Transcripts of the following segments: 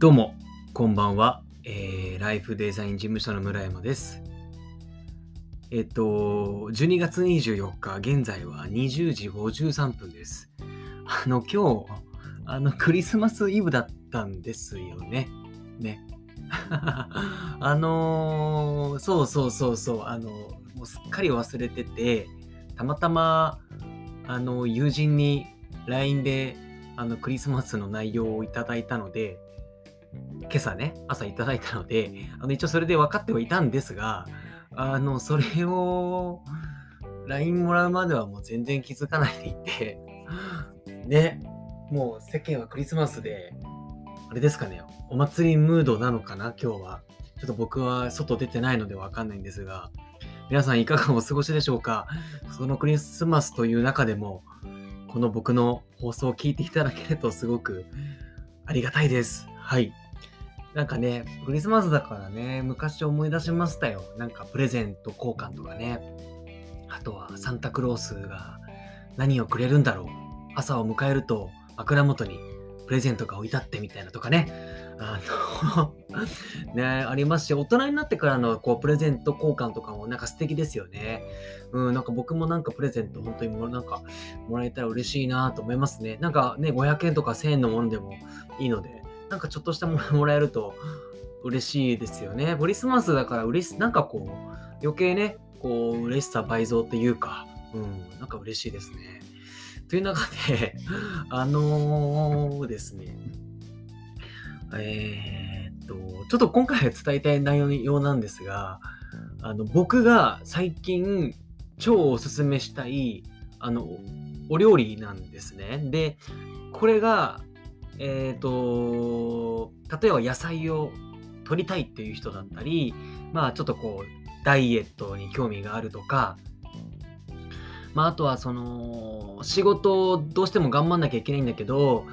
どうも、こんばんは。えー、ライフデザイン事務所の村山です。えっと、12月24日、現在は20時53分です。あの、今日、あの、クリスマスイブだったんですよね。ね。あのーそうそうそうそう、あの、もうすっかり忘れてて、たまたま、あの、友人に LINE で、あの、クリスマスの内容をいただいたので、今朝ね、朝いただいたので、あの、一応それで分かってはいたんですが、あの、それを、LINE もらうまではもう全然気づかないでいて、ね、もう世間はクリスマスで、あれですかね、お祭りムードなのかな、今日は。ちょっと僕は外出てないのでわかんないんですが、皆さんいかがお過ごしでしょうか？そのクリスマスという中でも、この僕の放送を聞いていただけるとすごくありがたいです。はい。なんかね、クリスマスだからね、昔思い出しましたよ。なんかプレゼント交換とかね。あとはサンタクロースが何をくれるんだろう。朝を迎えると枕元にプレゼントが置いてあってみたいなとかね。あの ね、ありますし、大人になってからのこうプレゼント交換とかもなんか素敵ですよね。うん、なんか僕もなんかプレゼント本当にもうなんかもらえたら嬉しいなと思いますね。なんかね、500円とか1000円のものでもいいので、なんかちょっとしたものもらえると嬉しいですよね。クリスマスだから嬉し、なんかこう、余計ね、こう、嬉しさ倍増っていうか、うん、なんか嬉しいですね。という中で、あのーですね、えーっと、ちょっと今回伝えたい内容なんですが、あの、僕が最近超おすすめしたい、あの、お料理なんですね。で、これが、えっ、と、例えば野菜を取りたいっていう人だったり、まあちょっとこう、ダイエットに興味があるとか、まああとはその、仕事をどうしても頑張んなきゃいけないんだけど、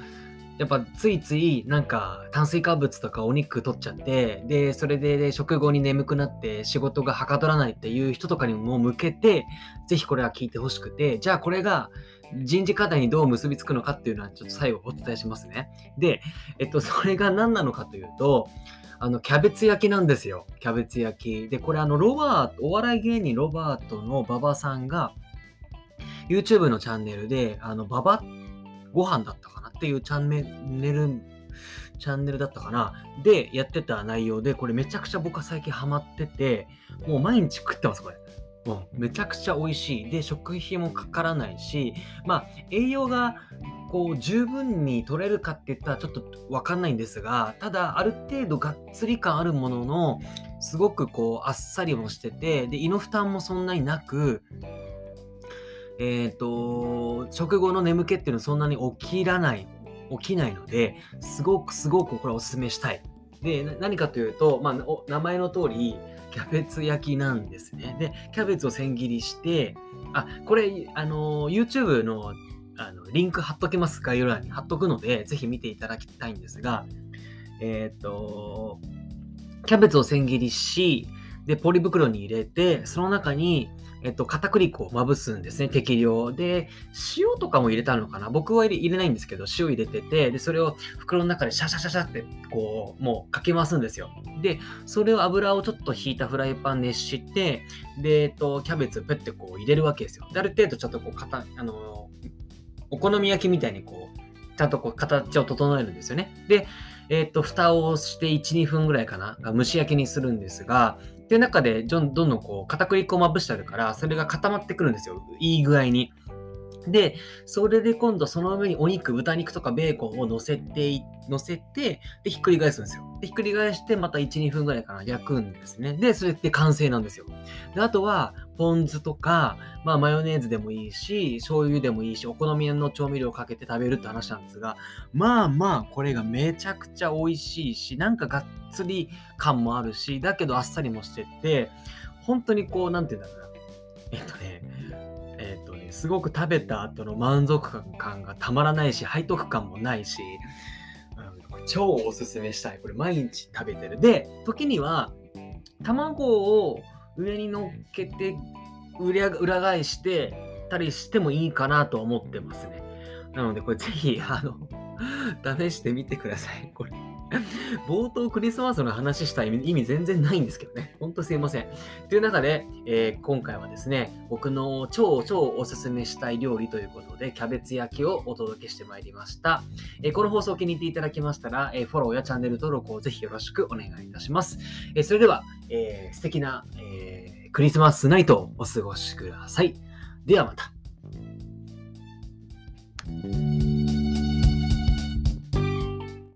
やっぱついついなんか炭水化物とかお肉取っちゃって、で、それで食後に眠くなって仕事がはかどらないっていう人とかにも向けて、ぜひこれは聞いてほしくて、じゃあこれが人事課題にどう結びつくのかっていうのはちょっと最後お伝えしますね。で、えっと、それが何なのかというと、あの、キャベツ焼きなんですよ。キャベツ焼き。で、これあの、ロバート、お笑い芸人ロバートの馬場さんが、YouTube のチャンネルで、あの、馬場ってご飯だったかなっていうチャンネル、チャンネルだったかなで、やってた内容で、これめちゃくちゃ僕は最近ハマってて、もう毎日食ってます、これ。もうめちゃくちゃ美味しい。で、食費もかからないし、まあ、栄養がこう十分に取れるかって言ったらちょっとわかんないんですが、ただある程度がっつり感あるものの、すごくこうあっさりもしてて、で、胃の負担もそんなになく、えっ、と、食後の眠気っていうのはそんなに起きらない、起きないので、すごくすごくこれおすすめしたい。で、何かというと、まあ、名前の通り、キャベツ焼きなんですね。で、キャベツを千切りして、あ、これ、あの、YouTube のあのリンク貼っときます、概要欄に貼っとくので、ぜひ見ていただきたいんですが、えっ、と、キャベツを千切りし、で、ポリ袋に入れて、その中に、えっと、片栗粉をまぶすんですね、適量。で、塩とかも入れたのかな？僕は入れないんですけど、塩入れてて、で、それを袋の中でシャシャシャシャって、こう、もうかき回すんですよ。で、それを油をちょっと引いたフライパン熱して、で、えっと、キャベツをペッてこう入れるわけですよ。で、ある程度ちょっとこう、かた、あの、お好み焼きみたいにこう、ちゃんとこう、形を整えるんですよね。で、えっと、蓋をして1、2分ぐらいかな、蒸し焼きにするんですが、で、中でどんどんこう、片栗粉をまぶしてあるから、それが固まってくるんですよ。いい具合に。で、それで今度その上にお肉、豚肉とかベーコンを乗せて、乗せて、で、ひっくり返すんですよ。で、ひっくり返して、また1、2分ぐらいかな、焼くんですね。で、それって完成なんですよ。で、あとは、ポン酢とか、まあ、マヨネーズでもいいし、醤油でもいいし、お好みの調味料をかけて食べるって話なんですが、まあまあ、これがめちゃくちゃ美味しいし、なんかがっつり感もあるし、だけどあっさりもしてて、本当にこう、なんていうんだろうな。えっとね、えっとね、すごく食べた後の満足感がたまらないし、背徳感もないし、うん超おすすめしたい。これ毎日食べてる。で、時には、卵を上に乗っけて裏裏返してたりしてもいいかなと思ってますね。なので、これぜひ、あの、試してみてください。こ。冒頭クリスマスの話した意味全然ないんですけどね。ほんとすいません。という中で、えー今回はですね、僕の超超おすすめしたい料理ということで、キャベツ焼きをお届けしてまいりました。えーこの放送を気に入っていただけましたら、えーフォローやチャンネル登録をぜひよろしくお願いいたします。えーそれでは、えー素敵な、えークリスマスナイトをお過ごしください。ではまた。